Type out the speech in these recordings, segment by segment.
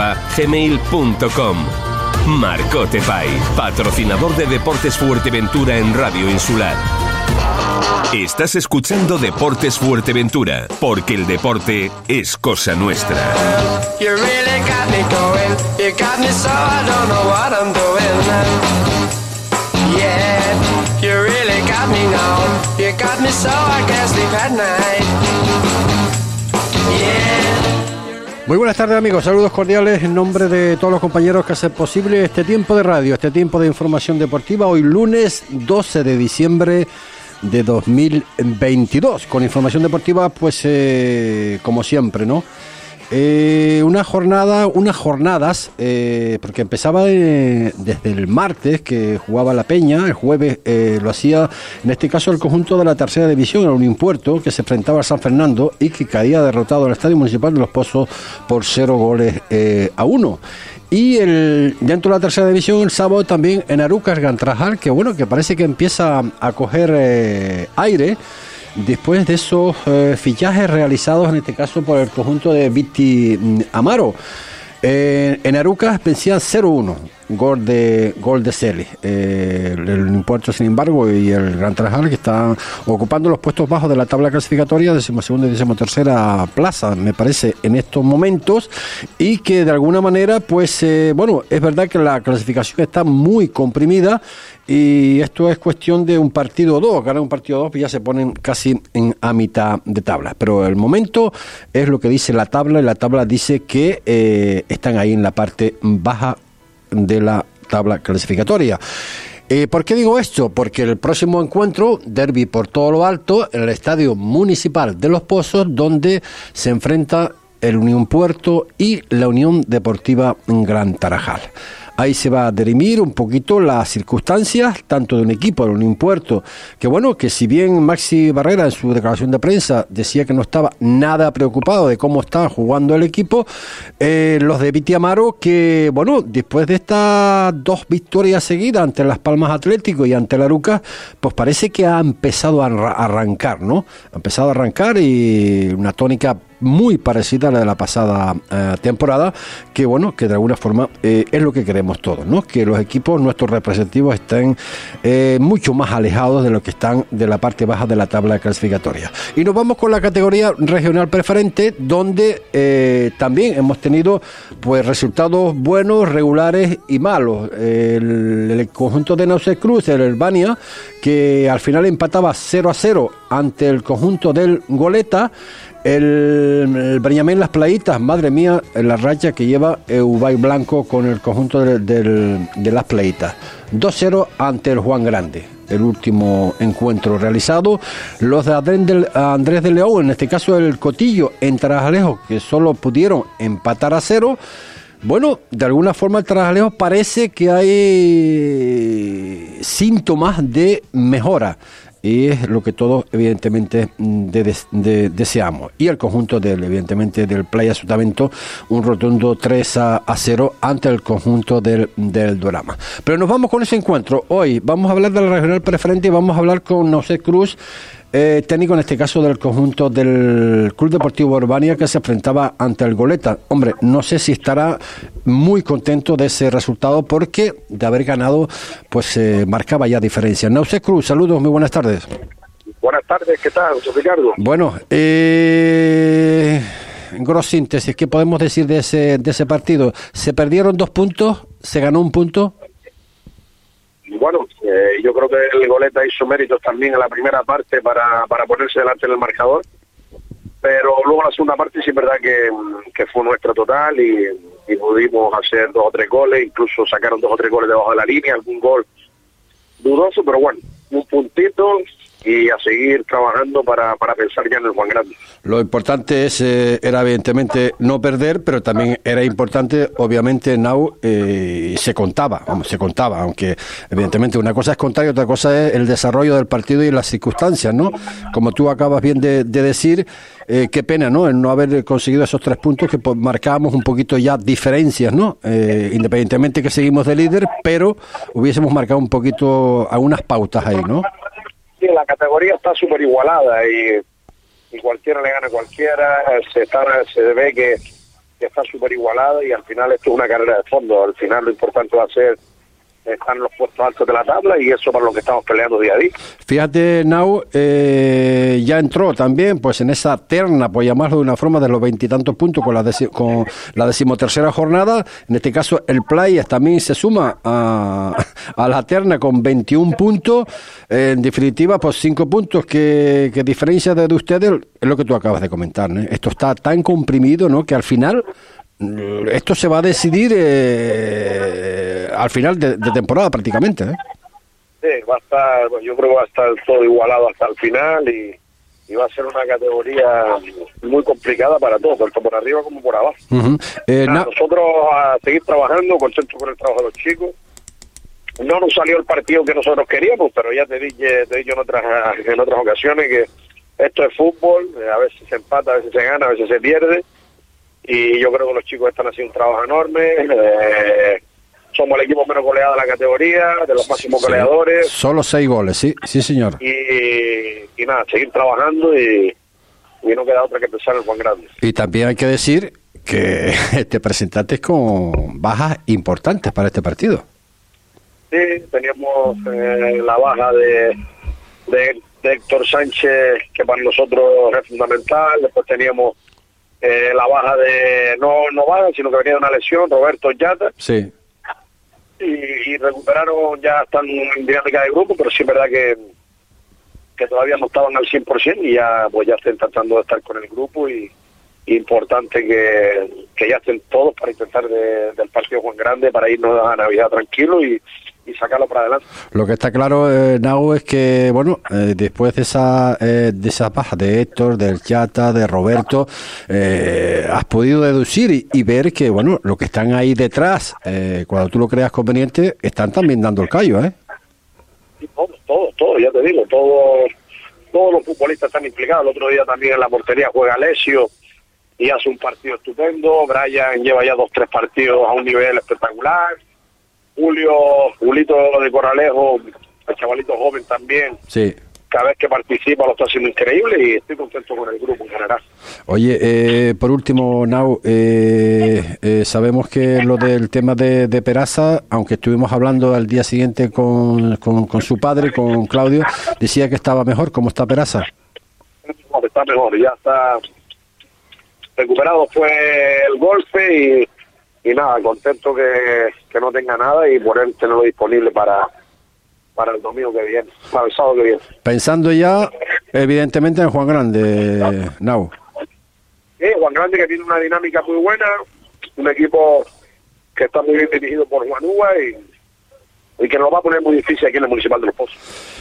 marcotepais@gmail.com. Marcote Pais, patrocinador de Deportes Fuerteventura en Radio Insular. Estás escuchando Deportes Fuerteventura, porque el deporte es cosa nuestra. You got me so I don't know what I'm Muy buenas tardes amigos, saludos cordiales en nombre de todos los compañeros que hacen posible este tiempo de radio, este tiempo de información deportiva, hoy lunes 12 de diciembre de 2022, con información deportiva pues eh, como siempre, ¿no? Eh, una jornada, unas jornadas, eh, porque empezaba eh, desde el martes que jugaba la Peña, el jueves eh, lo hacía, en este caso el conjunto de la tercera división, el Unión Puerto, que se enfrentaba al San Fernando y que caía derrotado al Estadio Municipal de Los Pozos por cero goles a uno. Y el, dentro de la tercera división, el sábado también en Arucas Gantrajal, que bueno, que parece que empieza a coger aire después de esos eh, fichajes realizados en este caso por el conjunto de Viti mm, Amaro. Eh, en Arucas vencían 0-1, gol de, gol de Celi. Eh, el, el Puerto, sin embargo, y el Gran Trajal, que están ocupando los puestos bajos de la tabla clasificatoria, decimosegunda y decimotercera plaza, me parece, en estos momentos, y que de alguna manera, pues, bueno, es verdad que la clasificación está muy comprimida, y esto es cuestión de un partido o dos, ganar un partido o dos, pues ya se ponen casi en, a mitad de tabla. Pero el momento es lo que dice la tabla, y la tabla dice que eh, están ahí en la parte baja de la tabla clasificatoria. Eh, ¿Por qué digo esto? Porque el próximo encuentro, derby por todo lo alto, en el Estadio Municipal de Los Pozos, donde se enfrenta el Unión Puerto y la Unión Deportiva Gran Tarajal. Ahí se va a dirimir un poquito las circunstancias, tanto de un equipo, de un Puerto, que bueno, que si bien Maxi Barrera en su declaración de prensa decía que no estaba nada preocupado de cómo está jugando el equipo, eh, los de Viti Amaro, que bueno, después de estas dos victorias seguidas ante Las Palmas Atlético y ante la Aruca, pues parece que ha empezado a arra- arrancar, ¿no? Ha empezado a arrancar y una tónica muy parecida a la de la pasada eh, temporada, que bueno, que de alguna forma eh, es lo que queremos todos, ¿no? Que los equipos, nuestros representativos estén eh, mucho más alejados de lo que están de la parte baja de la tabla clasificatoria. Y nos vamos con la categoría regional preferente, donde también hemos tenido pues resultados buenos, regulares y malos. El, el conjunto de Nauce Cruz, el Albania, que al final empataba 0 a 0 ante el conjunto del Goleta. El, el Las Playitas, madre mía, la racha que lleva Ubay Blanco con el conjunto de, Las Playitas. 2-0 ante el Juan Grande, el último encuentro realizado. Los de Andrés de León, en este caso el Cotillo, en Tarajalejo, que solo pudieron empatar a cero. Bueno, de alguna forma el Tarajalejo parece que hay síntomas de mejora. Y es lo que todos, evidentemente, mm, de- de- deseamos. Y el conjunto del, evidentemente, del Playa Sotavento, un rotundo 3 a, a 0 ante el conjunto del, del Dorama. Pero nos vamos con ese encuentro. Hoy vamos a hablar de la regional preferente y vamos a hablar con José Cruz, eh, técnico en este caso del conjunto del Club Deportivo Urbania que se enfrentaba ante el Goleta. Hombre, no sé si estará muy contento de ese resultado porque de haber ganado, pues eh, marcaba ya diferencia. Nausé Cruz, saludos, muy buenas tardes. Buenas tardes, ¿qué tal, José Ricardo? Bueno, eh, en gros síntesis, ¿qué podemos decir de ese, de ese partido? ¿Se perdieron dos puntos? ¿Se ganó un punto? Bueno, eh, yo creo que el Goleta hizo méritos también en la primera parte para, para ponerse delante del marcador, pero luego la segunda parte sí es verdad que, que fue nuestra total y, y pudimos hacer dos o tres goles, incluso sacaron dos o tres goles debajo de la línea, algún gol dudoso, pero bueno, un puntito y a seguir trabajando para, para pensar ya en el Juan Grande. Lo importante es, eh, era evidentemente no perder, pero también era importante, obviamente, Now eh, se contaba, vamos, se contaba, aunque evidentemente una cosa es contar y otra cosa es el desarrollo del partido y las circunstancias, ¿no? Como tú acabas bien de, de decir, eh, qué pena, ¿no? El no haber conseguido esos tres puntos que pues, marcábamos un poquito ya diferencias, ¿no? Eh, independientemente que seguimos de líder, pero hubiésemos marcado un poquito algunas pautas ahí, ¿no? La categoría está súper igualada y, y cualquiera le gana a cualquiera, se, está, se ve que, que está súper igualada y al final esto es una carrera de fondo, al final lo importante va a ser estar en los puestos altos de la tabla y eso para lo que estamos peleando día a día. Fíjate, Nau, eh, ya entró también pues en esa terna, por llamarlo de una forma, de los veintitantos puntos con la, con la decimotercera jornada. En este caso, el Playas también se suma a, a la terna con 21 puntos. En definitiva, pues cinco puntos que, que diferencia de, de ustedes es lo que tú acabas de comentar. ¿no? Esto está tan comprimido ¿no? que al final esto se va a decidir eh, al final de, de temporada prácticamente. ¿eh? Sí, va a estar, bueno, yo creo que va a estar todo igualado hasta el final y, y va a ser una categoría muy complicada para todos, tanto por arriba como por abajo. Ujú. Eh, Nada, Na- nosotros a seguir trabajando, contentos con el trabajo de los chicos. No nos salió el partido que nosotros queríamos, pero ya te dije, te he dicho en otras, en otras ocasiones que esto es fútbol, eh, a veces se empata, a veces se gana, a veces se pierde. Y yo creo que los chicos están haciendo un trabajo enorme. eh, somos el equipo menos goleado de la categoría, de los máximos goleadores. Solo seis goles, sí, sí señor. Y, y nada, seguir trabajando y, y no queda otra que pensar en Juan Grande. Y también hay que decir que te presentaste con bajas importantes para este partido. Sí, teníamos eh, la baja de, de, de Héctor Sánchez, que para nosotros es fundamental. Después teníamos eh, la baja de, no, no baja, sino que venía de una lesión, Roberto Yata. Sí. Y, y recuperaron, ya están en dinámica de grupo, pero sí es verdad que, que todavía no estaban al 100% y ya pues ya están tratando de estar con el grupo y, y importante que, que ya estén todos para intentar de- del partido Juan Grande para irnos a Navidad tranquilo y, y sacarlo para adelante. Lo que está claro, eh, Nau, es que, bueno, eh, después de esa, eh, de esa baja de Héctor, del Chata, de Roberto, eh, has podido deducir y, y ver que, bueno, lo que están ahí detrás, eh, cuando tú lo creas conveniente, están también dando el callo, ¿eh? Todos, todos, todos, ya te digo, todos, todos los futbolistas están implicados. El otro día también en la portería juega Alessio y hace un partido estupendo. Brian lleva ya dos, tres partidos a un nivel espectacular. Julio, Julito de Corralejo, el chavalito joven también, Sí. cada vez que participa lo está haciendo increíble y estoy contento con el grupo en general. Oye, eh, por último, Nau, eh, eh, sabemos que lo del tema de, de Peraza, aunque estuvimos hablando al día siguiente con, con, con su padre, con Claudio, decía que estaba mejor. ¿Cómo está Peraza? No, está mejor, ya está recuperado fue el golpe y, nada, contento que, que no tenga nada y poder tenerlo disponible para, para el domingo que viene, para el sábado que viene. Pensando ya, evidentemente, en Juan Grande, Nau. Sí, Juan Grande que tiene una dinámica muy buena, un equipo que está muy bien dirigido por Juan Uva y, y que nos va a poner muy difícil aquí en el Municipal de Los Pozos.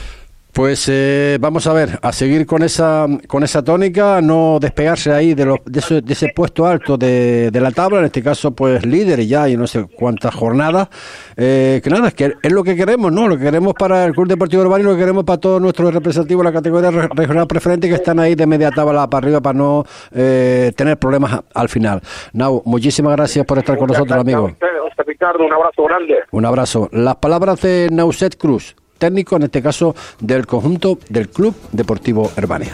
Pues eh, vamos a ver, a seguir con esa con esa tónica, no despegarse ahí de, los, de, ese, de ese puesto alto de, de la tabla, en este caso pues líder ya y no sé cuántas jornadas, eh, que nada, es que es lo que queremos, ¿no? Lo que queremos para el Club Deportivo Urbano y lo que queremos para todos nuestros representativos de la categoría re- regional preferente que están ahí de media tabla para arriba para no eh, tener problemas a- al final. Nau, muchísimas gracias por estar con nosotros, a amigo. José Ricardo, un abrazo grande. Un abrazo. Las palabras de Nauset Cruz, técnico en este caso del conjunto del Club Deportivo Herbania.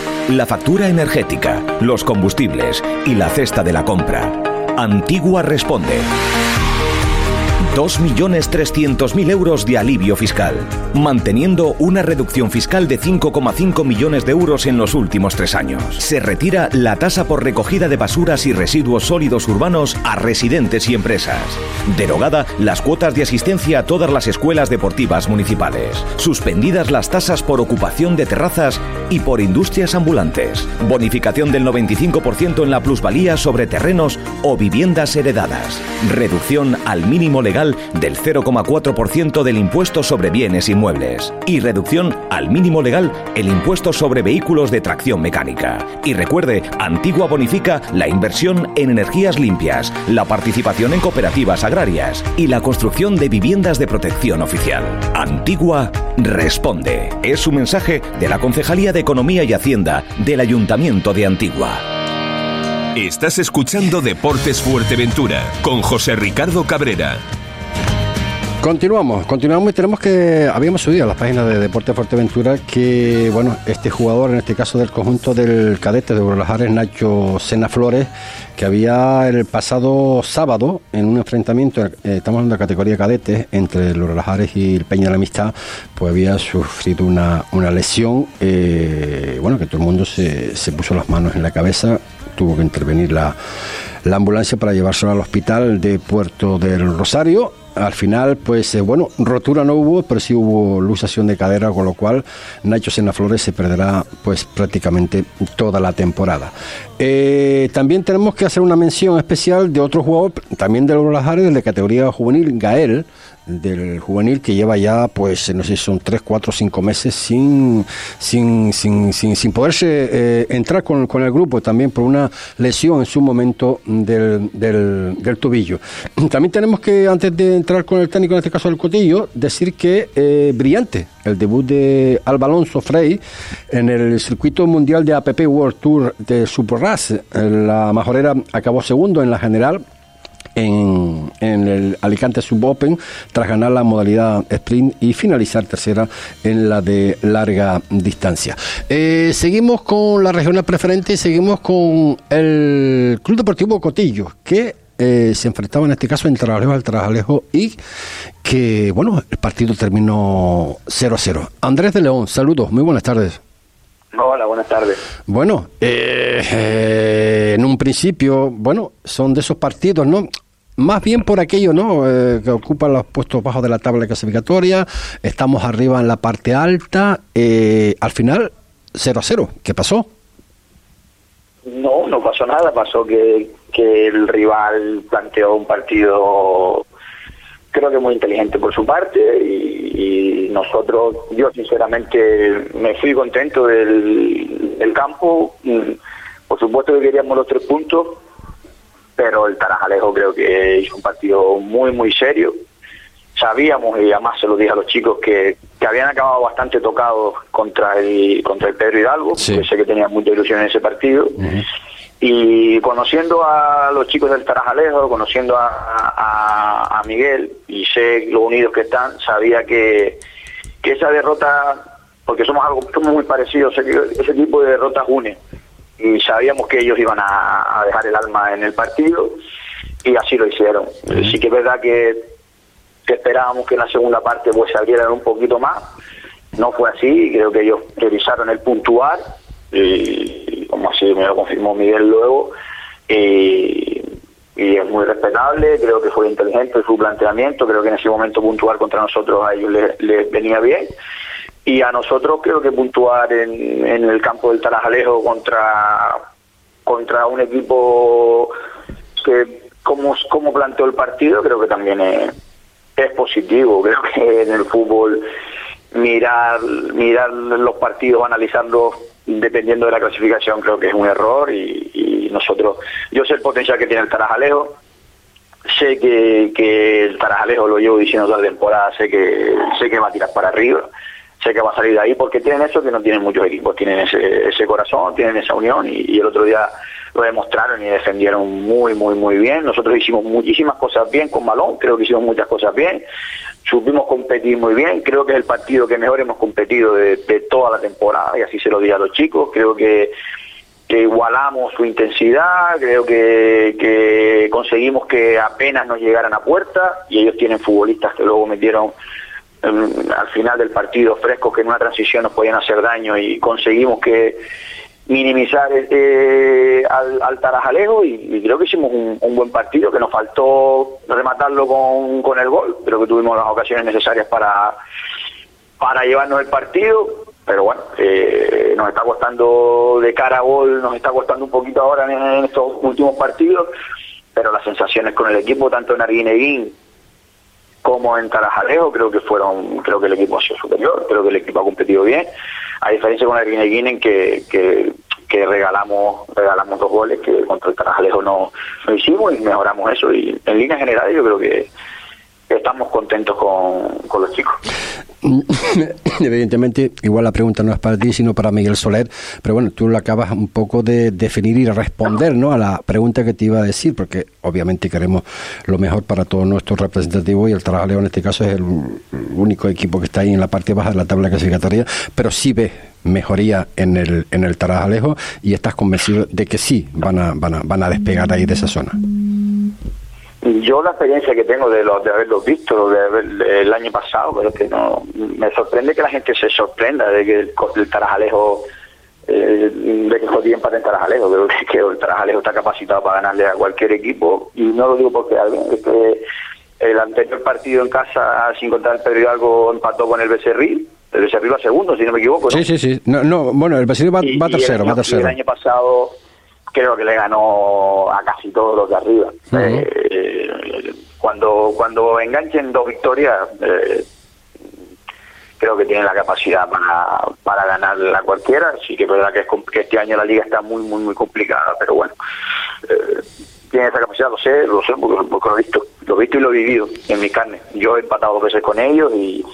la factura energética, los combustibles y la cesta de la compra, Antigua responde. 2.300.000 euros de alivio fiscal, manteniendo una reducción fiscal de 5,5 millones de euros en los últimos tres años. Se retira la tasa por recogida de basuras y residuos sólidos urbanos a residentes y empresas. Derogada las cuotas de asistencia a todas las escuelas deportivas municipales. Suspendidas las tasas por ocupación de terrazas y por industrias ambulantes. Bonificación del 95% en la plusvalía sobre terrenos o viviendas heredadas. Reducción al mínimo legal del 0,4% del impuesto sobre bienes inmuebles y reducción al mínimo legal el impuesto sobre vehículos de tracción mecánica. Y recuerde, Antigua bonifica la inversión en energías limpias, la participación en cooperativas agrarias y la construcción de viviendas de protección oficial. Antigua responde. Es un mensaje de la Concejalía de Economía y Hacienda del Ayuntamiento de Antigua. Estás escuchando Deportes Fuerteventura con José Ricardo Cabrera. Continuamos, continuamos y tenemos que, habíamos subido a las páginas de Deporte Fuerteventura que, bueno, este jugador, en este caso del conjunto del cadete de Burlajares, Nacho Sena Flores, que había el pasado sábado en un enfrentamiento, eh, estamos hablando de categoría cadete, entre los Burlajares y el Peña de la Amistad, pues había sufrido una, una lesión, eh, bueno, que todo el mundo se, se puso las manos en la cabeza, tuvo que intervenir la, la ambulancia para llevárselo al hospital de Puerto del Rosario al final, pues eh, bueno, rotura no hubo, pero sí hubo luxación de cadera, con lo cual Nacho Senaflores se perderá pues prácticamente toda la temporada. Eh, también tenemos que hacer una mención especial de otro jugador, también de los Lajares, de categoría juvenil, Gael, del juvenil que lleva ya, pues, no sé son 3, 4, 5 meses sin, sin, sin, sin, poderse eh, entrar con, con, el grupo, también por una lesión en su momento del, del, del, tobillo. También tenemos que, antes de entrar con el técnico, en este caso el Cotillo, decir que eh, brillante el debut de Alba Alonso Frey en el circuito mundial de APP World Tour de Superras. La majorera acabó segundo en la general en, en, el Alicante Subopen tras ganar la modalidad sprint y finalizar tercera en la de larga distancia. Eh, seguimos con la regional preferente seguimos con el Club Deportivo Cotillo, que eh, se enfrentaba en este caso entre Trabajalejo al Trabajalejo y que, bueno, el partido terminó 0 a 0. Andrés de León, saludos, muy buenas tardes. Hola, buenas tardes. Bueno, eh, eh, en un principio, bueno, son de esos partidos, ¿no? Más bien por aquello, ¿no? Eh, que ocupan los puestos bajos de la tabla clasificatoria, estamos arriba en la parte alta, eh, al final 0 a 0. ¿Qué pasó? No, no pasó nada, pasó que, que el rival planteó un partido creo que muy inteligente por su parte y, y, nosotros, yo sinceramente me fui contento del, del, campo, por supuesto que queríamos los tres puntos, pero el Tarajalejo creo que hizo un partido muy muy serio, sabíamos y además se lo dije a los chicos que, que habían acabado bastante tocados contra el contra el Pedro Hidalgo, sí. que sé que tenían mucha ilusión en ese partido. Uh -huh y conociendo a los chicos del Tarajalejo, conociendo a, a, a, Miguel y sé lo unidos que están, sabía que, que esa derrota, porque somos algo somos muy parecidos, ese tipo de derrotas une. Y sabíamos que ellos iban a, a dejar el alma en el partido y así lo hicieron. Sí, que es verdad que, que esperábamos que en la segunda parte pues salieran un poquito más, no fue así, creo que ellos priorizaron el puntuar y como así me lo confirmó Miguel luego y, y, es muy respetable creo que fue inteligente su planteamiento creo que en ese momento puntuar contra nosotros a ellos les, venía bien y a nosotros creo que puntuar en, en el campo del Tarajalejo contra contra un equipo que como, como planteó el partido creo que también es, es positivo creo que en el fútbol mirar mirar los partidos analizarlos dependiendo de la clasificación creo que es un error y, nosotros yo sé el potencial que tiene el Tarajalejo sé que, que el Tarajalejo lo llevo diciendo toda la temporada sé que sé que va a tirar para arriba sé que va a salir de ahí porque tienen eso que no tienen muchos equipos tienen ese, ese corazón tienen esa unión y, y el otro día lo demostraron y defendieron muy muy muy bien. Nosotros hicimos muchísimas cosas bien con balón creo que hicimos muchas cosas bien supimos competir muy bien, creo que es el partido que mejor hemos competido de, de, toda la temporada y así se lo di a los chicos, creo que que igualamos su intensidad, creo que, que conseguimos que apenas nos llegaran a puerta y ellos tienen futbolistas que luego metieron em, al final del partido frescos que en una transición nos podían hacer daño y conseguimos que minimizar eh, al, al Tarajalejo y, y creo que hicimos un, un buen partido, que nos faltó rematarlo con, con el gol, creo que tuvimos las ocasiones necesarias para, para llevarnos el partido, pero bueno, eh, nos está costando de cara a gol, nos está costando un poquito ahora en, en estos últimos partidos, pero las sensaciones con el equipo, tanto en Arguineguín como en Tarajalejo, creo que fueron, creo que el equipo ha sido superior, creo que el equipo ha competido bien, a diferencia con Arguineguín en que, que, que regalamos regalamos dos goles que contra el Tarajalejo no, no hicimos y mejoramos eso y en líneas generales yo creo que estamos contentos con, con los chicos. Evidentemente, igual la pregunta no es para ti, sino para Miguel Soler, pero bueno, tú lo acabas un poco de definir y responder ¿no? a la pregunta que te iba a decir, porque obviamente queremos lo mejor para todos nuestros representativos y el Tarajalejo en este caso es el único equipo que está ahí en la parte baja de la tabla clasificatoria, pero sí ves mejoría en el, en el Tarajalejo y estás convencido de que sí van a, van a, van a despegar ahí de esa zona. Yo la experiencia que tengo de, los, de haberlos visto de haber, el año pasado, pero que no me sorprende que la gente se sorprenda de que el, el Tarajalejo eh, de que jodía empate en Tarajalejo, creo que, que el Tarajalejo está capacitado para ganarle a cualquier equipo y no lo digo porque alguien es que el anterior partido en casa sin contar el Pedro Hidalgo empató con el Becerril el Becerril va segundo si no me equivoco ¿no? Sí, sí, sí. No, no, bueno, el Becerril va, Y- va y el tercero, va tercero. el año pasado creo que le ganó a casi todos los de arriba. Eh, cuando cuando enganchen dos victorias, eh, creo que tienen la capacidad para, para ganar a cualquiera. Sí que es verdad que, es que este año la liga está muy, muy, muy complicada, pero bueno. Eh, tiene esa capacidad, lo sé, lo sé porque, porque lo he visto, lo he visto y lo he vivido en mi carne. Yo he empatado dos veces con ellos y,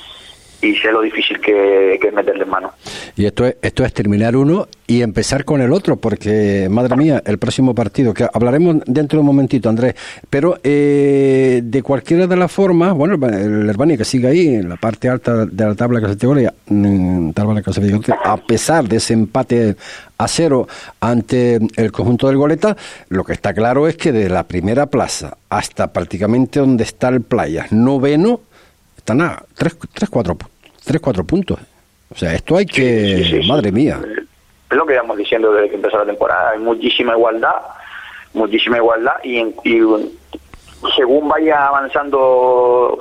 y sé lo difícil que, que es meterle en mano. Y esto es, esto es terminar uno y empezar con el otro, porque, madre mía, el próximo partido, que hablaremos dentro de un momentito, Andrés, pero eh, de cualquiera de las formas, bueno, el Herbani que sigue ahí en la parte alta de la tabla clasificatoria, mm, tabla clasificatoria, a pesar de ese empate a cero ante el conjunto del Goleta, lo que está claro es que de la primera plaza hasta prácticamente donde está el Playas, noveno, están a 3, 3, 4, 3, 4 puntos. O sea, esto hay que, Sí, sí, sí. madre mía. Es lo que íbamos diciendo desde que empezó la temporada. Hay muchísima igualdad, muchísima igualdad y, en- y según vaya avanzando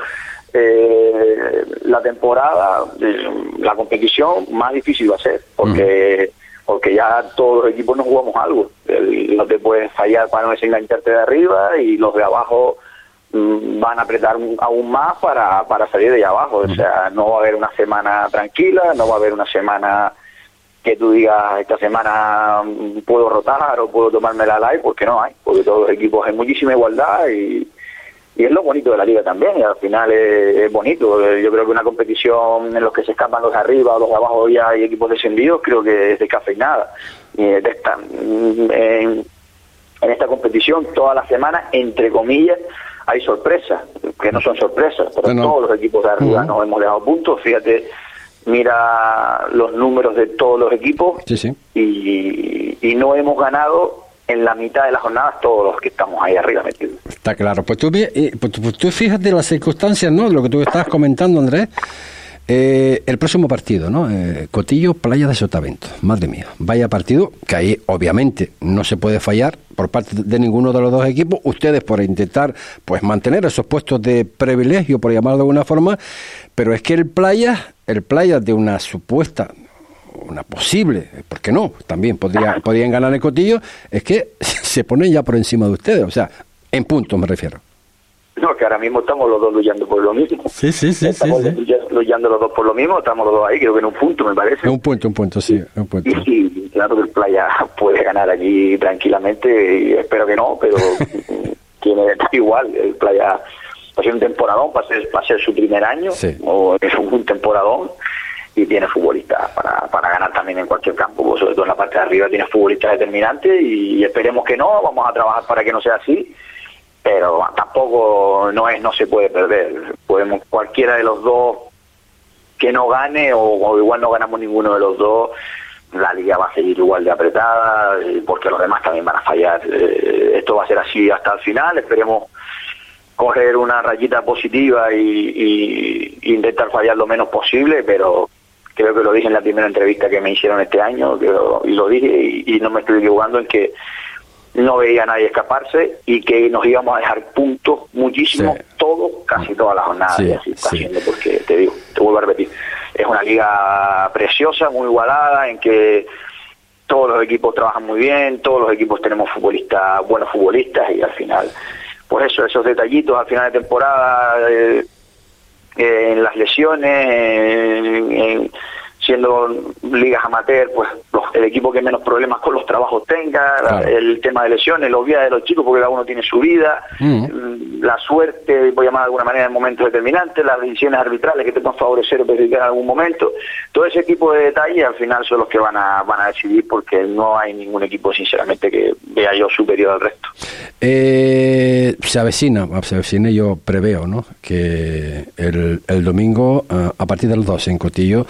eh, la temporada, eh, la competición, más difícil va a ser, porque porque ya todos los equipos nos jugamos algo. El- no te puedes fallar para no desengancharte de arriba y los de abajo van a apretar aún más para, para salir de allá abajo. O sea, no va a haber una semana tranquila, no va a haber una semana que tú digas esta semana mm, puedo rotar o puedo tomarme la live, porque no hay, porque todos los equipos hay muchísima igualdad y, y es lo bonito de la liga también, y al final es, es bonito. Eh, Yo creo que una competición en los que se escapan los de arriba o los de abajo ya hay equipos descendidos, creo que es descafeinada. Y de esta, mm, en, en esta competición toda la semana, entre comillas, hay sorpresas, que no son sorpresas, pero No, no. todos los equipos de arriba Ujú. nos hemos dejado puntos. Fíjate, mira los números de todos los equipos Sí, sí. y, y no hemos ganado en la mitad de las jornadas todos los que estamos ahí arriba metidos. Está claro. Pues tú, eh, pues tú, pues tú fíjate las circunstancias, ¿no? Lo que tú estabas comentando, Andrés. Eh, el próximo partido, ¿no? Eh, Cotillo, Playa de Sotavento. Madre mía, vaya partido, que ahí obviamente no se puede fallar por parte de ninguno de los dos equipos. Ustedes por intentar, pues, mantener esos puestos de privilegio, por llamarlo de alguna forma, pero es que el Playa, el Playa de una supuesta una posible, ¿por qué no? También podría, podrían ganar el cotillo, es que se ponen ya por encima de ustedes, o sea, en puntos me refiero. No, que ahora mismo estamos los dos luchando por lo mismo. Sí, sí, sí, estamos sí, sí. lucha- luchando los dos por lo mismo, estamos los dos ahí, creo que en un punto, me parece. Un punto, un punto, sí, un punto. Y, y claro que el Playa puede ganar aquí tranquilamente, y espero que no, pero tiene está igual. El Playa va a ser un temporadón, va a ser, va a ser su primer año, Sí. o es un, un temporadón, y tiene futbolistas para, para ganar también en cualquier campo, sobre todo en la parte de arriba tiene futbolistas determinantes, y esperemos que no, vamos a trabajar para que no sea así. Pero tampoco no es no se puede perder. Podemos cualquiera de los dos que no gane o, o igual no ganamos ninguno de los dos la liga va a seguir igual de apretada, eh, porque los demás también van a fallar. Eh, esto va a ser así hasta el final, esperemos coger una rayita positiva y, y intentar fallar lo menos posible, pero creo que lo dije en la primera entrevista que me hicieron este año, y lo dije y, no me estoy equivocando en que no veía a nadie escaparse y que nos íbamos a dejar puntos muchísimo, todo, casi toda la jornada, y así está haciendo, porque te digo, te vuelvo a repetir, es una liga preciosa, muy igualada, en que todos los equipos trabajan muy bien, todos los equipos tenemos futbolistas, buenos futbolistas y al final, pues eso, esos detallitos al final de temporada, eh, en las lesiones, en, siendo ligas amateur, pues el equipo que menos problemas con los trabajos tenga, el tema de lesiones, los días de los chicos, porque cada uno tiene su vida, mm. la suerte, voy a llamar de alguna manera en momentos determinantes, las decisiones arbitrales que te pueden favorecer o perjudicar en algún momento, todo ese tipo de detalles al final son los que van a, van a decidir porque no hay ningún equipo sinceramente que vea yo superior al resto. Eh, se avecina, se avecina yo preveo, ¿no? Que el, el domingo, eh, a partir del 12 en Cotillo,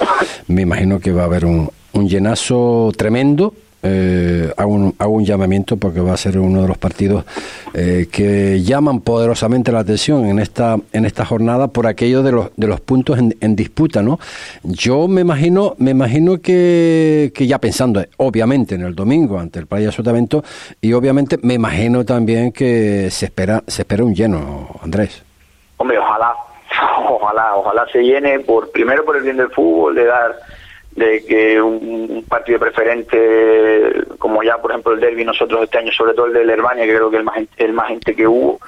me imagino que va a haber un, un llenazo tremendo. Eh, hago, un, hago, un, llamamiento porque va a ser uno de los partidos eh, que llaman poderosamente la atención en esta en esta jornada por aquello de los de los puntos en, en disputa no yo me imagino me imagino que, que, ya pensando obviamente en el domingo ante el Playa Sotavento y obviamente me imagino también que se espera se espera un lleno Andrés hombre ojalá ojalá ojalá se llene por primero por el bien del fútbol de dar de que un, partido preferente como ya por ejemplo el derby nosotros este año sobre todo el de Herbania que creo que el más el más gente que hubo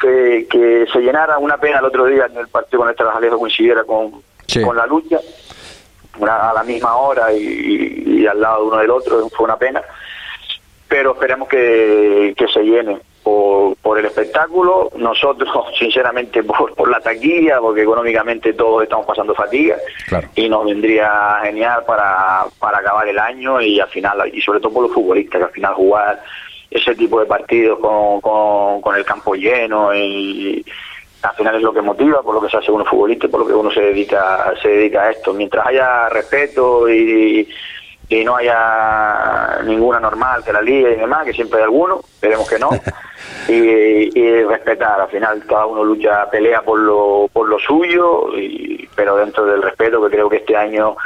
que, que se llenara. Una pena el otro día en el partido con el Tarajalejo coincidiera con, con la lucha a la misma hora y, al lado de uno del otro fue una pena pero esperemos que, que se llene por, por el espectáculo, nosotros sinceramente por, por la taquilla, porque económicamente todos estamos pasando fatiga. Y nos vendría genial para, para acabar el año y al final, y sobre todo por los futbolistas, que al final jugar ese tipo de partidos con, con, el campo lleno y al final es lo que motiva, por lo que se hace uno futbolista y por lo que uno se dedica, se dedica a esto. Mientras haya respeto y y no haya ninguna normal que la liga y demás, que siempre hay alguno, esperemos que no, y, respetar, al final cada uno lucha, pelea por lo, por lo suyo, y, pero dentro del respeto que creo que este año,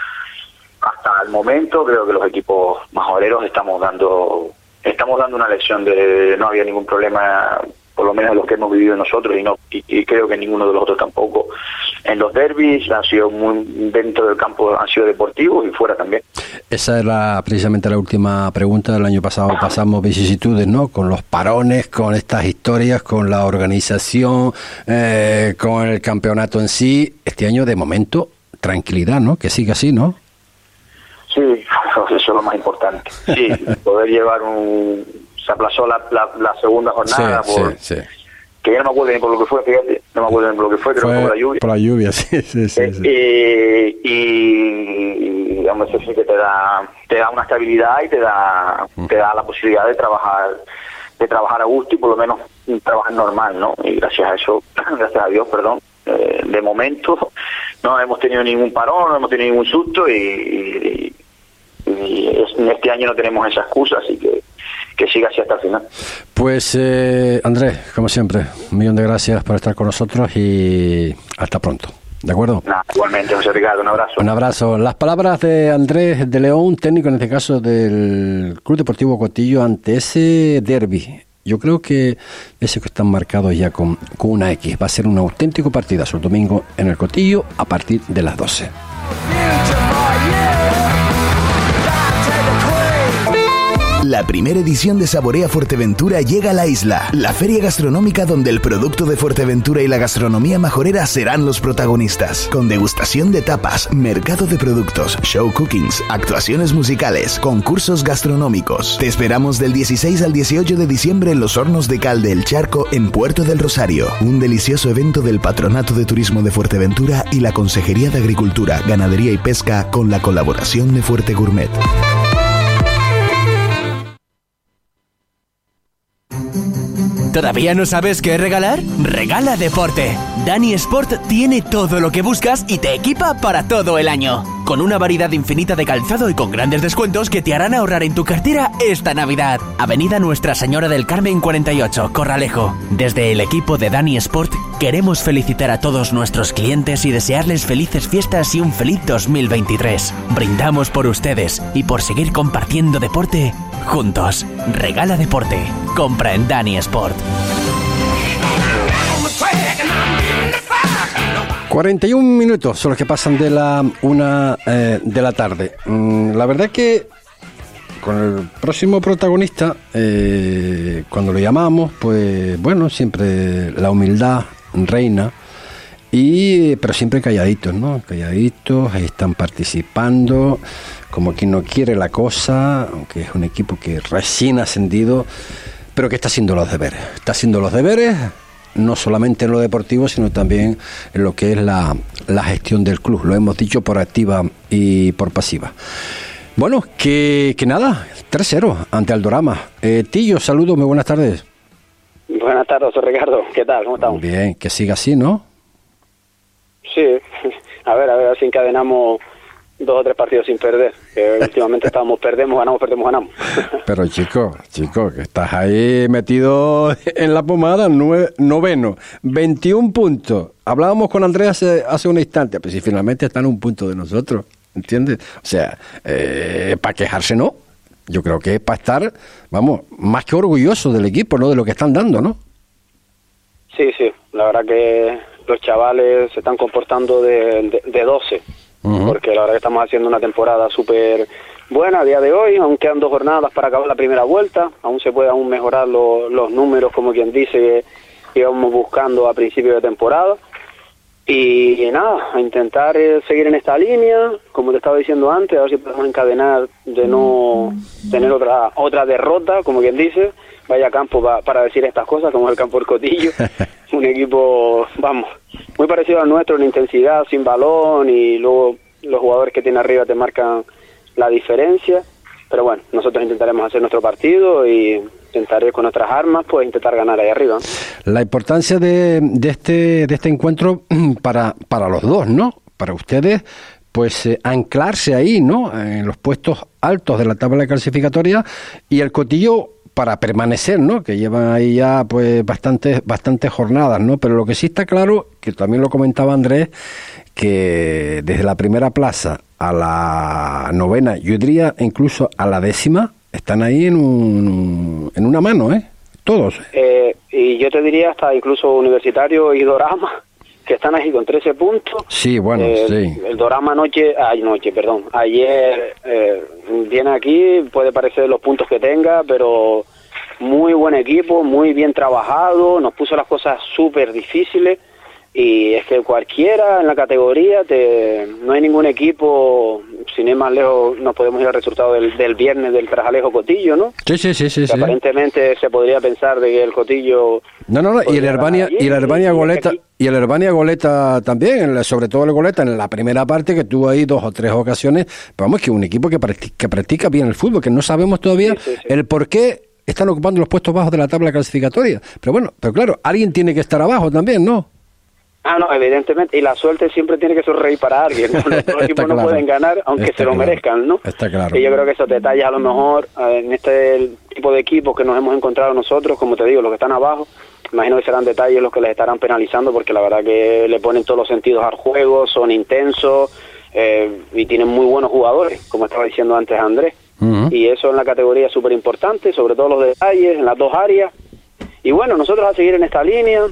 hasta el momento, creo que los equipos majoreros estamos dando estamos dando una lección de no había ningún problema por lo menos lo que hemos vivido nosotros y no y, creo que ninguno de los otros tampoco. En los derbis han sido muy dentro del campo han sido deportivos y fuera también. Esa era precisamente la última pregunta del año pasado. Pasamos vicisitudes no con los parones con estas historias con la organización eh, con el campeonato en sí. Este año de momento tranquilidad no que siga así no sí eso es lo más importante. Sí poder llevar un se aplazó la, la, segunda jornada por, que ya no me acuerdo ni por lo que fue, fíjate, no me acuerdo ni por lo que fue, creo que por la lluvia. Por la lluvia, sí, sí, sí. Eh, y, digamos, eso sí que te da, te da una estabilidad y te da, mm. te da la posibilidad de trabajar de trabajar a gusto y por lo menos trabajar normal, ¿no? Y gracias a eso, gracias a Dios, perdón, eh, de momento no hemos tenido ningún parón, no hemos tenido ningún susto y, y, en este año no tenemos esa excusa, así que que siga así hasta el final. Pues eh, Andrés, como siempre, un millón de gracias por estar con nosotros y hasta pronto. ¿De acuerdo? igualmente, José Ricardo, un abrazo. Un abrazo. Las palabras de Andrés de León, técnico en este caso del Club Deportivo Cotillo, ante ese derby. Yo creo que ese que están marcados ya con, con una X va a ser un auténtico partidazo el domingo en el Cotillo a partir de las 12. La primera edición de Saborea Fuerteventura llega a la isla, la feria gastronómica donde el producto de Fuerteventura y la gastronomía majorera serán los protagonistas, con degustación de tapas, mercado de productos, show cookings, actuaciones musicales, concursos gastronómicos. Te esperamos del 16 al 18 de diciembre en los hornos de cal del Charco en Puerto del Rosario, un delicioso evento del Patronato de Turismo de Fuerteventura y la Consejería de Agricultura, Ganadería y Pesca con la colaboración de Fuerte Gourmet. ¿Todavía no sabes qué regalar? Regala deporte. Dani Sport tiene todo lo que buscas y te equipa para todo el año. Con una variedad infinita de calzado y con grandes descuentos que te harán ahorrar en tu cartera esta Navidad. Avenida Nuestra Señora del Carmen 48, Corralejo. Desde el equipo de Dani Sport queremos felicitar a todos nuestros clientes y desearles felices fiestas y un feliz 2023. Brindamos por ustedes y por seguir compartiendo deporte juntos. Regala deporte. Compra en Dani Sport. 41 minutos son los que pasan de la una eh, de la tarde. Mm, la verdad es que con el próximo protagonista, eh, cuando lo llamamos, pues bueno, siempre la humildad reina. Y, pero siempre calladitos, ¿no? Calladitos, están participando, como quien no quiere la cosa, aunque es un equipo que recién ascendido, pero que está haciendo los deberes. Está haciendo los deberes, no solamente en lo deportivo, sino también en lo que es la, la gestión del club. Lo hemos dicho por activa y por pasiva. Bueno, que, que nada, 3-0 ante Aldorama. Eh, Tillo, saludos, muy buenas tardes. Buenas tardes, Ricardo. ¿Qué tal? ¿Cómo estamos? Bien, que siga así, ¿no? Sí, a ver, a ver si encadenamos dos o tres partidos sin perder. Que últimamente estábamos perdemos, ganamos, perdemos, ganamos. Pero chico, chico, que estás ahí metido en la pomada, nue- noveno, 21 puntos. Hablábamos con Andrés hace, hace un instante, pues si finalmente están un punto de nosotros, ¿entiendes? O sea, eh, para quejarse no. Yo creo que es para estar, vamos, más que orgulloso del equipo, ¿no? De lo que están dando, ¿no? Sí, sí, la verdad que los chavales se están comportando de, de, de 12, Porque la verdad que estamos haciendo una temporada súper buena a día de hoy, aún quedan dos jornadas para acabar la primera vuelta, aún se puede aún mejorar lo- los números, como quien dice, que íbamos buscando a principio de temporada. Y, nada, a intentar eh, seguir en esta línea, como te estaba diciendo antes, a ver si podemos encadenar de no tener otra otra derrota, como quien dice, vaya campo pa- para decir estas cosas, como el campo del Cotillo, un equipo, vamos, muy parecido al nuestro en intensidad, sin balón, y luego los jugadores que tiene arriba te marcan la diferencia, pero bueno, nosotros intentaremos hacer nuestro partido y con nuestras armas, pues intentar ganar ahí arriba. La importancia de, de este, de este encuentro para, para los dos, ¿no? Para ustedes, pues eh, anclarse ahí, ¿no? En los puestos altos de la tabla clasificatoria y el Cotillo para permanecer, ¿no? Que llevan ahí ya pues bastantes, bastantes jornadas, ¿no? Pero lo que sí está claro, que también lo comentaba Andrés, que desde la primera plaza a la novena, yo diría incluso a la décima, están ahí en, un, en una mano, ¿eh? Todos. Eh, y yo te diría hasta incluso Universitario y Dorama, que están ahí con 13 puntos. Sí, bueno, Eh, sí. El Dorama anoche, ay, noche, perdón, ayer eh, viene aquí, puede parecer los puntos que tenga, pero muy buen equipo, muy bien trabajado, nos puso las cosas súper difíciles y es que cualquiera en la categoría, te, no hay ningún equipo, sin ir más lejos, nos podemos ir al resultado del, del viernes del Trajalejo Cotillo, ¿no? Sí, sí, sí, sí. Aparentemente se podría pensar de que el Cotillo No, no, no, y el Herbania, y el Herbania y- Goleta, aquí- y el Herbania Goleta también, sobre todo el Goleta en la primera parte que tuvo ahí dos o tres ocasiones, pero vamos que un equipo que practica, que practica bien el fútbol, que no sabemos todavía Sí, sí, sí. el por qué están ocupando los puestos bajos de la tabla clasificatoria. Pero bueno, pero claro, alguien tiene que estar abajo también, ¿no? Ah, no, evidentemente. Y la suerte siempre tiene que sonreír para alguien. ¿no? Los equipos no claro. pueden ganar, aunque Está se lo claro. merezcan, ¿no? Está claro. Y yo creo que esos detalles, a lo mejor, eh, en este tipo de equipos que nos hemos encontrado nosotros, como te digo, los que están abajo, imagino que serán detalles los que les estarán penalizando, porque la verdad que le ponen todos los sentidos al juego, son intensos eh, y tienen muy buenos jugadores, como estaba diciendo antes Andrés. Y eso en la categoría es súper importante, sobre todo los detalles en las dos áreas. Y bueno, nosotros a seguir en esta línea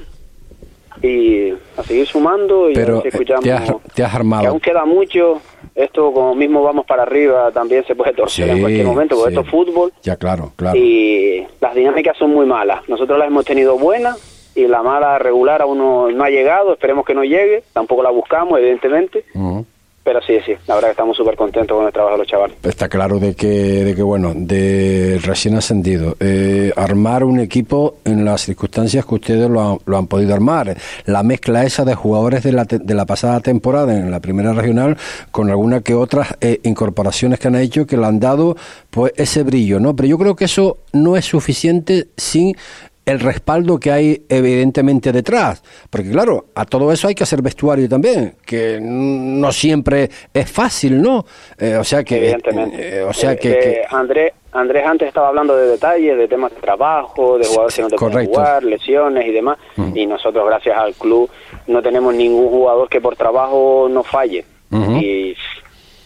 y a seguir sumando y Pero eh, escuchamos te has, te has que armado. aún queda mucho. Esto, como mismo vamos para arriba, también se puede torcer en cualquier momento, porque sí. esto es fútbol Ya, claro, claro. y las dinámicas son muy malas. Nosotros las hemos tenido buenas y la mala regular aún no, no ha llegado, esperemos que no llegue, tampoco la buscamos, evidentemente, Ujú. Pero sí, sí, la verdad que estamos súper contentos con el trabajo de los chavales. Está claro de que, de que bueno, de recién ascendido, eh, armar un equipo en las circunstancias que ustedes lo han, lo han podido armar. La mezcla esa de jugadores de la, te- de la pasada temporada en la primera regional con alguna que otras eh, incorporaciones que han hecho que le han dado pues ese brillo, ¿no? Pero yo creo que eso no es suficiente sin el respaldo que hay evidentemente detrás. Porque claro, a todo eso hay que hacer vestuario también, que no siempre es fácil, ¿no? Eh, o sea que... Evidentemente. eh, o sea Eh, que... eh, que- Andrés, Andrés antes estaba hablando de detalles, de temas de trabajo, de jugadores que no te pueden jugar, lesiones y demás. Y nosotros, gracias al club, no tenemos ningún jugador que por trabajo no falle. Y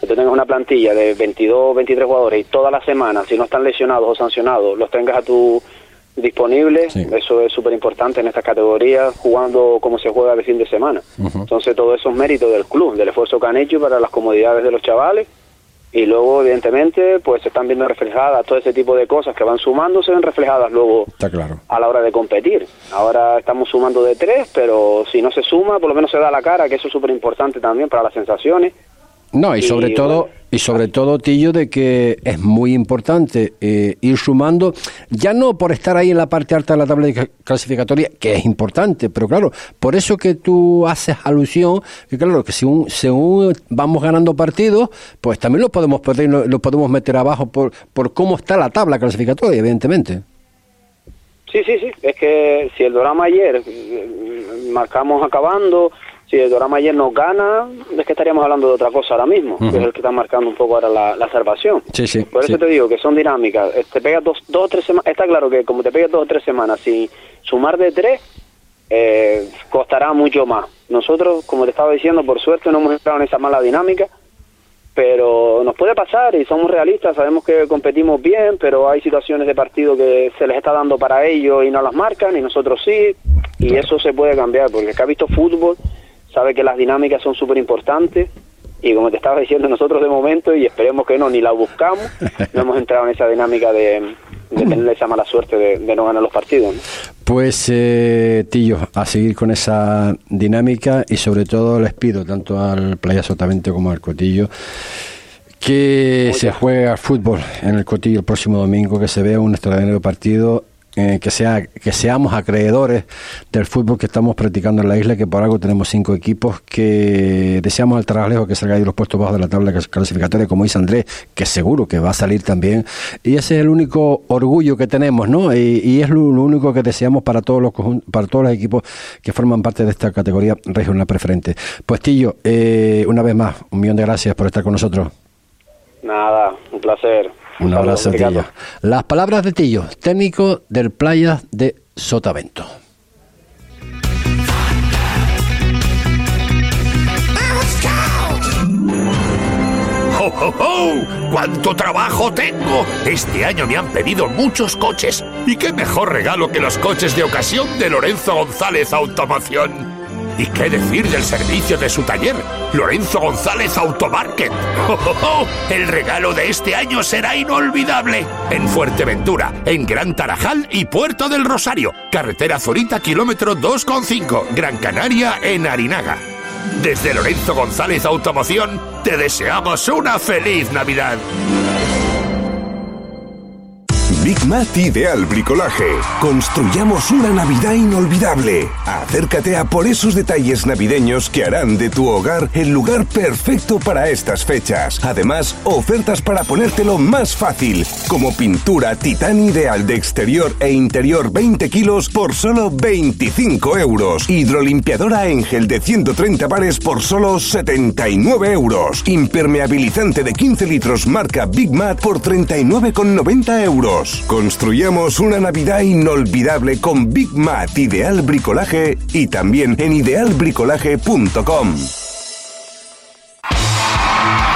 que tú tengas una plantilla de 22, 23 jugadores y todas las semanas, si no están lesionados o sancionados, los tengas a tu disponible, eso es súper importante en estas categorías, jugando como se juega de fin de semana. Entonces todo eso es mérito del club, del esfuerzo que han hecho para las comodidades de los chavales y luego evidentemente pues se están viendo reflejadas todo ese tipo de cosas que van sumando, se ven reflejadas luego Está claro. a la hora de competir. Ahora estamos sumando de tres, pero si no se suma, por lo menos se da la cara, que eso es súper importante también para las sensaciones. No, y Y, sobre todo, y sobre todo, Tillo, de que es muy importante eh, ir sumando, ya no por estar ahí en la parte alta de la tabla de ca- clasificatoria, que es importante, pero claro, por eso que tú haces alusión, que claro, que según, según vamos ganando partidos, pues también lo podemos perder, y lo, lo podemos meter abajo por, por cómo está la tabla clasificatoria, evidentemente. Sí, sí, sí, es que si el Dorama ayer eh, marcamos acabando, si el Dorama ayer nos gana, es que estaríamos hablando de otra cosa ahora mismo, que es el que está marcando un poco ahora la, la salvación. Sí, sí. Por eso sí. te digo que son dinámicas. Eh, Te pegas dos, dos o tres semanas. Está claro que como te pegas dos o tres semanas sin sumar de tres, eh, costará mucho más. Nosotros, como te estaba diciendo, por suerte no hemos entrado en esa mala dinámica, pero nos puede pasar y somos realistas. Sabemos que competimos bien, pero hay situaciones de partido que se les está dando para ellos y no las marcan, y nosotros sí. Y eso se puede cambiar, porque el que ha visto fútbol sabe que las dinámicas son súper importantes y como te estaba diciendo nosotros de momento y esperemos que no ni la buscamos no hemos entrado en esa dinámica de, de tener esa mala suerte de, de no ganar los partidos ¿no? Pues, eh, Tillo, a seguir con esa dinámica y sobre todo les pido tanto al Playa Sotavento como al Cotillo que se juegue al fútbol en el Cotillo el próximo domingo, que se vea un extraordinario partido. Eh, que sea que seamos acreedores del fútbol que estamos practicando en la isla que por algo tenemos cinco equipos que deseamos al trabajo que salga de los puestos bajos de la tabla clasificatoria como dice Andrés que seguro que va a salir también. Y ese es el único orgullo que tenemos no y, es lo, único que deseamos para todos los para todos los equipos que forman parte de esta categoría regional preferente. Pues Tillo eh, una vez más un millón de gracias por estar con nosotros. Nada un placer un abrazo. Tillo. Las palabras de Tillo, técnico del Playa de Sotavento. ¡Oh, oh, oh! ¡Cuánto trabajo tengo! Este año me han pedido muchos coches. ¿Y qué mejor regalo que los coches de ocasión de Lorenzo González Automoción? ¿Y qué decir del servicio de su taller? Lorenzo González Automarket. ¡Oh, oh, oh! El regalo de este año será inolvidable. En Fuerteventura, en Gran Tarajal y Puerto del Rosario. Carretera Zorita, kilómetro 2,5. Gran Canaria, en Arinaga. Desde Lorenzo González Automoción, te deseamos una feliz Navidad. Big Mat Ideal Bricolaje. Construyamos una Navidad inolvidable. Acércate a por esos detalles navideños que harán de tu hogar el lugar perfecto para estas fechas. Además, ofertas para ponértelo más fácil, como pintura Titán Ideal de exterior e interior 20 kilos por solo 25 euros. Hidrolimpiadora Engel de 130 bares por solo 79 euros. Impermeabilizante de 15 litros marca Big Mat por 39,90 euros. Construyamos una Navidad inolvidable con Big Mat Ideal Bricolaje y también en idealbricolaje.com.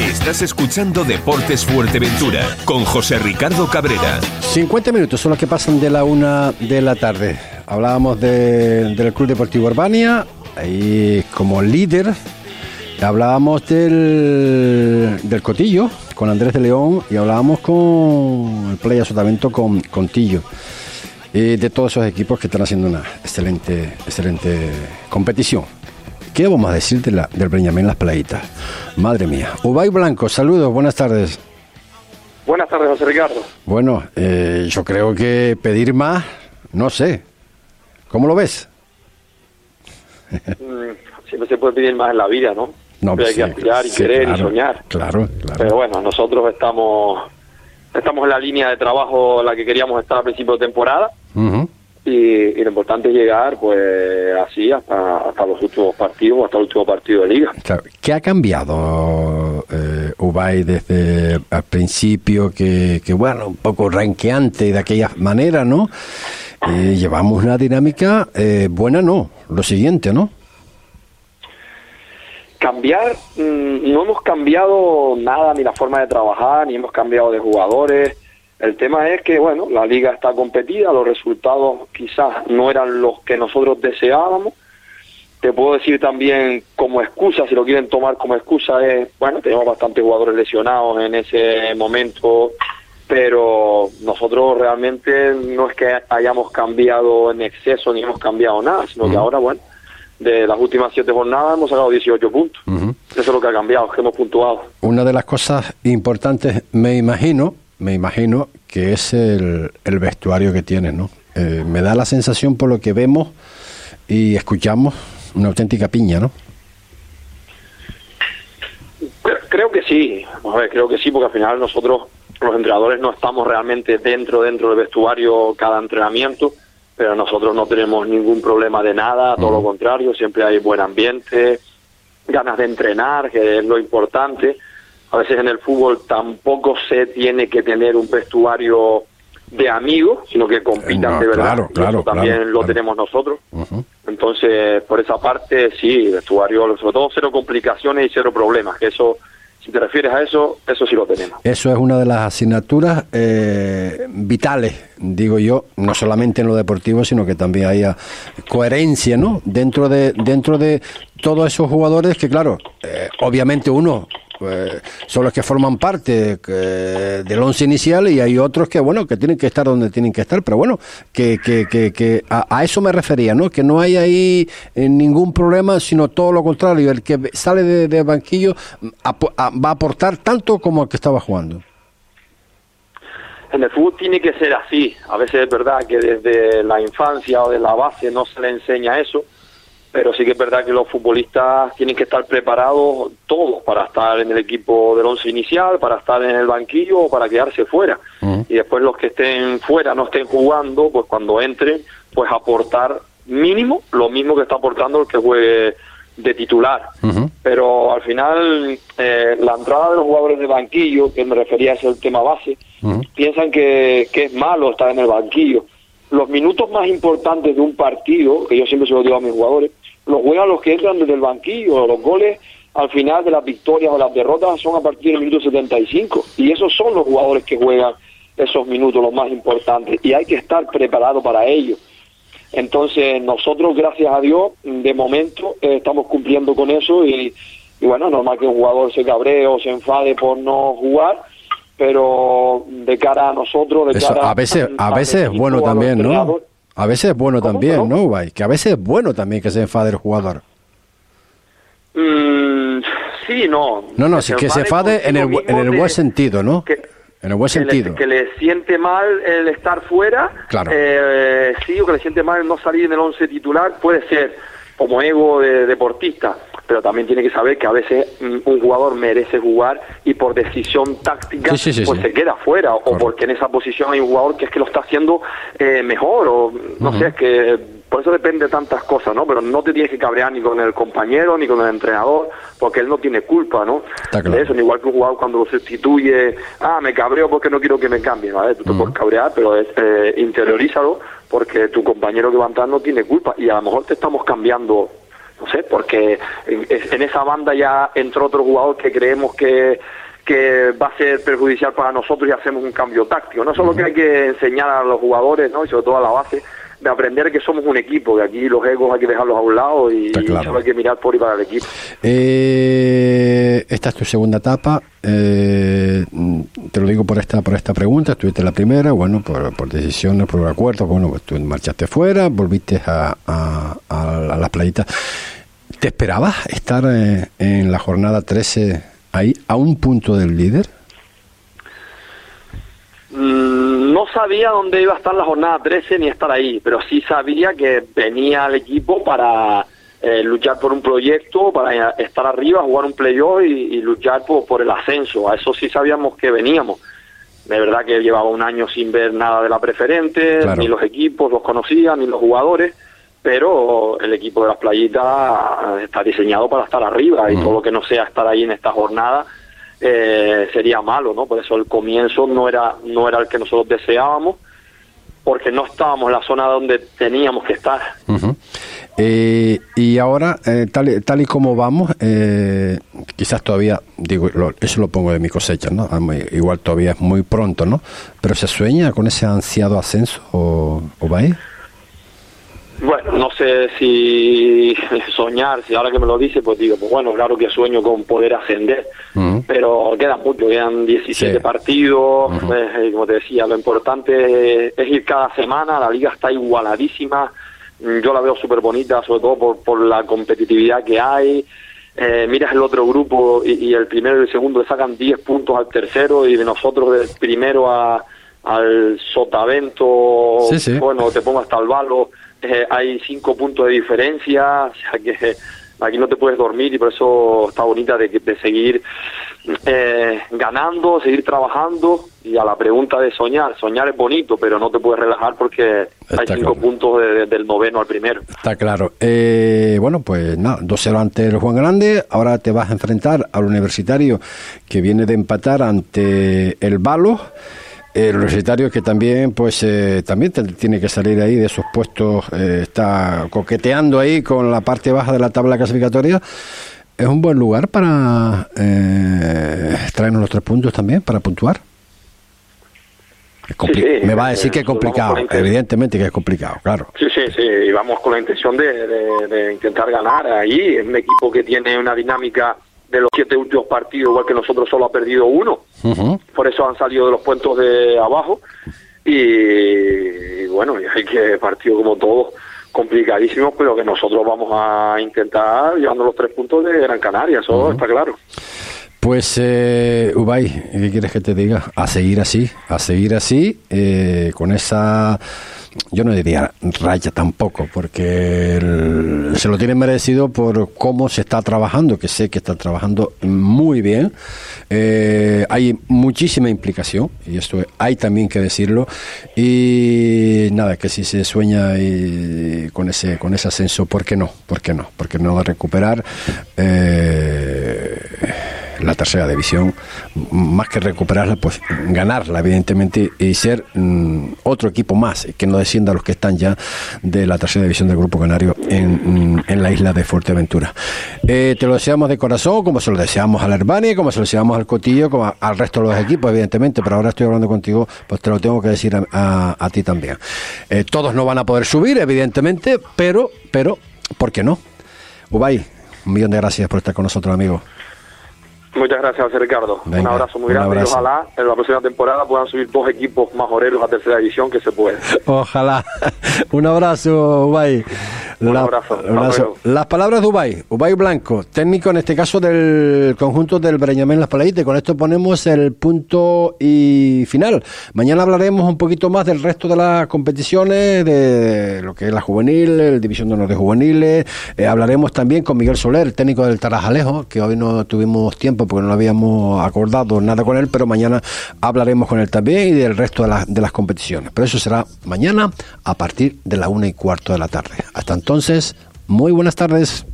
Estás escuchando Deportes Fuerteventura con José Ricardo Cabrera. 50 minutos son los que pasan de la una de la tarde. Hablábamos de- del Club Deportivo Urbania, ahí como líder. Hablábamos del, del Cotillo con Andrés de León y hablábamos con el Playa Sotavento con, con Tillo. Y de todos esos equipos que están haciendo una excelente, excelente competición. ¿Qué vamos a decir de la, del Benjamín Las Playitas? Madre mía. Ubay Blanco, saludos, buenas tardes. Buenas tardes, José Ricardo. Bueno, eh, yo creo que pedir más, no sé. ¿Cómo lo ves? Mm, Siempre se puede pedir más en la vida, ¿no? No, Siempre hay sí, que aspirar y sí, querer claro, y soñar. Claro, claro. Pero bueno, nosotros estamos estamos en la línea de trabajo en la que queríamos estar a principio de temporada Ujú. Y, y lo importante es llegar pues así hasta, hasta los últimos partidos, hasta el último partido de liga. Claro. ¿Qué ha cambiado eh, Ubay desde al principio? Que, que, bueno, un poco ranqueante de aquella manera, ¿no? Eh, llevamos una dinámica eh, buena, no. Lo siguiente, ¿no? Cambiar, mm, no hemos cambiado nada, ni la forma de trabajar, ni hemos cambiado de jugadores. El tema es que, bueno, la liga está competida, los resultados quizás no eran los que nosotros deseábamos. Te puedo decir también como excusa, si lo quieren tomar como excusa, es, bueno, tenemos bastantes jugadores lesionados en ese momento, pero nosotros realmente no es que hayamos cambiado en exceso ni hemos cambiado nada, sino que ahora, bueno, de las últimas siete jornadas hemos sacado 18 puntos. Eso es lo que ha cambiado, que hemos puntuado. Una de las cosas importantes, me imagino, me imagino que es el, el vestuario que tienes, ¿no? Eh, me da la sensación por lo que vemos y escuchamos una auténtica piña, ¿no? Cre- Creo que sí, a ver, creo que sí, porque al final nosotros, los entrenadores, no estamos realmente dentro, dentro del vestuario cada entrenamiento, pero nosotros no tenemos ningún problema de nada, todo lo contrario, siempre hay buen ambiente, ganas de entrenar, que es lo importante. A veces en el fútbol tampoco se tiene que tener un vestuario de amigos, sino que compitan No, de verdad. claro, claro, eso también claro, lo claro. tenemos nosotros. Entonces, por esa parte, sí, vestuario, sobre todo cero complicaciones y cero problemas. Que eso, si te refieres a eso, eso sí lo tenemos. Eso es una de las asignaturas eh, vitales, digo yo, no solamente en lo deportivo, sino que también haya coherencia, ¿no? Dentro de dentro de todos esos jugadores que, claro, eh, obviamente uno eh, son los que forman parte del once inicial y hay otros que, bueno, que tienen que estar donde tienen que estar, pero bueno, que, que, que, que a, eso me refería, ¿no? Que no hay ahí eh, ningún problema, sino todo lo contrario, el que sale de, banquillo mm, va a aportar tanto como el que estaba jugando. En el fútbol tiene que ser así. A veces es verdad que desde la infancia o de la base no se le enseña eso, pero sí que es verdad que los futbolistas tienen que estar preparados todos para estar en el equipo del once inicial, para estar en el banquillo o para quedarse fuera. Y después los que estén fuera, no estén jugando, pues cuando entren, pues aportar mínimo lo mismo que está aportando el que juegue de titular. Pero al final, eh, la entrada de los jugadores de banquillo, que me refería a ese tema base, piensan que, que es malo estar en el banquillo. Los minutos más importantes de un partido, que yo siempre se lo digo a mis jugadores, los juegan los que entran desde el banquillo. Los goles al final de las victorias o las derrotas son a partir del minuto 75. Y esos son los jugadores que juegan esos minutos, los más importantes. Y hay que estar preparado para ello. Entonces, nosotros, gracias a Dios, de momento eh, estamos cumpliendo con eso y, y bueno, normal que un jugador se cabree o se enfade por no jugar, pero de cara a nosotros, de Eso cara a veces, a al veces es bueno a también, ¿no? A veces es bueno también, ¿no, Ubay? Que a veces es bueno también que se enfade el jugador. mm, sí, no. No, no, sí que se enfade en el, en el buen sentido, ¿no? En el buen que le, sentido. que le siente mal el estar fuera, Claro. eh, sí, o que le siente mal el no salir en el once titular, puede ser como ego de deportista, pero también tiene que saber que a veces mm, un jugador merece jugar y por decisión táctica Sí, sí, sí, pues se queda fuera, o porque en esa posición hay un jugador que es que lo está haciendo eh, mejor, o no sé, es que por eso depende de tantas cosas, ¿no? Pero no te tienes que cabrear ni con el compañero ni con el entrenador, porque él no tiene culpa, ¿no? claro. De eso, ni igual que un jugador cuando lo sustituye, ah, me cabreo porque no quiero que me cambien, ¿vale? Tú te puedes cabrear, pero es, eh, interiorízalo, porque tu compañero que va a entrar no tiene culpa, y a lo mejor te estamos cambiando, no sé, porque en, esa banda ya entró otro jugador que creemos que que va a ser perjudicial para nosotros y hacemos un cambio táctico. No eso es lo que hay que enseñar a los jugadores, ¿no? Y sobre todo a la base, de aprender que somos un equipo, que aquí los egos hay que dejarlos a un lado y, claro. solo hay que mirar por y para el equipo. Eh, esta es tu segunda etapa. eh, te lo digo por esta por esta pregunta. Estuviste la primera, bueno, por, por decisiones, por acuerdos. Bueno, pues tú marchaste fuera, volviste a, a, a, a las playitas. ¿Te esperabas estar eh, en la jornada 13 ahí, a un punto del líder? Mm, no sabía dónde iba a estar la jornada 13 ni estar ahí, pero sí sabía que venía al equipo para eh, luchar por un proyecto, para estar arriba, jugar un playoff y, y luchar por, por el ascenso. A eso sí sabíamos que veníamos. De verdad que llevaba un año sin ver nada de la preferente, Claro. ni los equipos los conocía, ni los jugadores, pero el equipo de las playitas está diseñado para estar arriba y todo lo que no sea estar ahí en esta jornada eh, sería malo, ¿no? Por eso el comienzo no era no era el que nosotros deseábamos, porque no estábamos en la zona donde teníamos que estar. Eh, y ahora, eh, tal, tal y como vamos, eh, quizás todavía, digo, lo- eso lo pongo de mi cosecha, ¿no? Ah, Igual todavía es muy pronto, ¿no? Pero se sueña con ese ansiado ascenso o, o va ahí. Bueno, no sé si soñar, si ahora que me lo dice, pues digo, pues bueno, claro que sueño con poder ascender, pero queda mucho, quedan 17 Sí. partidos, eh, y como te decía, lo importante es, ir cada semana, la liga está igualadísima, Mm, yo la veo súper bonita, sobre todo por, por la competitividad que hay, eh, miras el otro grupo y, y el primero y el segundo le sacan 10 puntos al tercero y de nosotros del primero a, al sotavento, Sí, sí. bueno, te pongo hasta el balo, eh, hay 5 puntos de diferencia, o sea que eh, aquí no te puedes dormir y por eso está bonita de, de seguir eh, ganando, seguir trabajando y a la pregunta de soñar, soñar es bonito, pero no te puedes relajar porque hay cinco claro. puntos de- del noveno al primero. Está claro. Eh, bueno, pues nada, 2-0 ante el Juan Grande. Ahora te vas a enfrentar al universitario que viene de empatar ante el Balo. El universitario que también, pues, eh, también tiene que salir ahí de esos puestos, eh, está coqueteando ahí con la parte baja de la tabla clasificatoria. Es un buen lugar para eh, traernos los tres puntos también, para puntuar. Sí, sí, Me va a decir eh, que es complicado, evidentemente que es complicado, claro. Sí, sí, sí, y vamos con la intención de, de- de intentar ganar ahí. Es un equipo que tiene una dinámica de los siete últimos partidos, igual que nosotros solo ha perdido uno. Por eso han salido de los puestos de abajo. Y, y bueno, y hay que partido como todos complicadísimos, pero que nosotros vamos a intentar llevando los tres puntos de Gran Canaria, eso está claro. Pues, eh, Ubay, ¿qué quieres que te diga? A seguir así, a seguir así, eh, con esa, yo no diría raya tampoco, porque se lo tiene merecido por cómo se está trabajando, que sé que está trabajando muy bien. Eh, hay muchísima implicación, y esto hay también que decirlo. Y nada, que si se sueña y con ese con ese ascenso, ¿por qué no? ¿Por qué no? Porque no va a recuperar. eh, tercera división, más que recuperarla, pues ganarla, evidentemente, y ser mm, otro equipo más, que no descienda a los que están ya de la tercera división del Grupo Canario en, mm, en la isla de Fuerteventura. Eh, te lo deseamos de corazón, como se lo deseamos al Herbani, como se lo deseamos al Cotillo, como al resto de los equipos, evidentemente, pero ahora estoy hablando contigo, pues te lo tengo que decir a ti también. Eh, todos no van a poder subir, evidentemente, pero, pero, ¿por qué no? Ubay, un millón de gracias por estar con nosotros, amigo. Muchas gracias, José Ricardo. Venga, un abrazo muy grande abrazo. y ojalá en la próxima temporada puedan subir dos equipos majoreros a tercera división que se puede. Ojalá. Un abrazo, Ubay. Un La- abrazo. un. Las palabras de Ubay. Ubay Blanco, técnico en este caso del conjunto del Breñamén Las Palayitas. Y Con esto ponemos el punto y final. Mañana hablaremos un poquito más del resto de las competiciones, de lo que es la juvenil, el División de Honor de Juveniles. Eh, hablaremos también con Miguel Soler, técnico del Tarajalejo, que hoy no tuvimos tiempo porque no habíamos acordado nada con él, pero mañana hablaremos con él también y del resto de, las- de las competiciones. Pero eso será mañana a partir de la una y cuarto de la tarde. Hasta entonces, muy buenas tardes.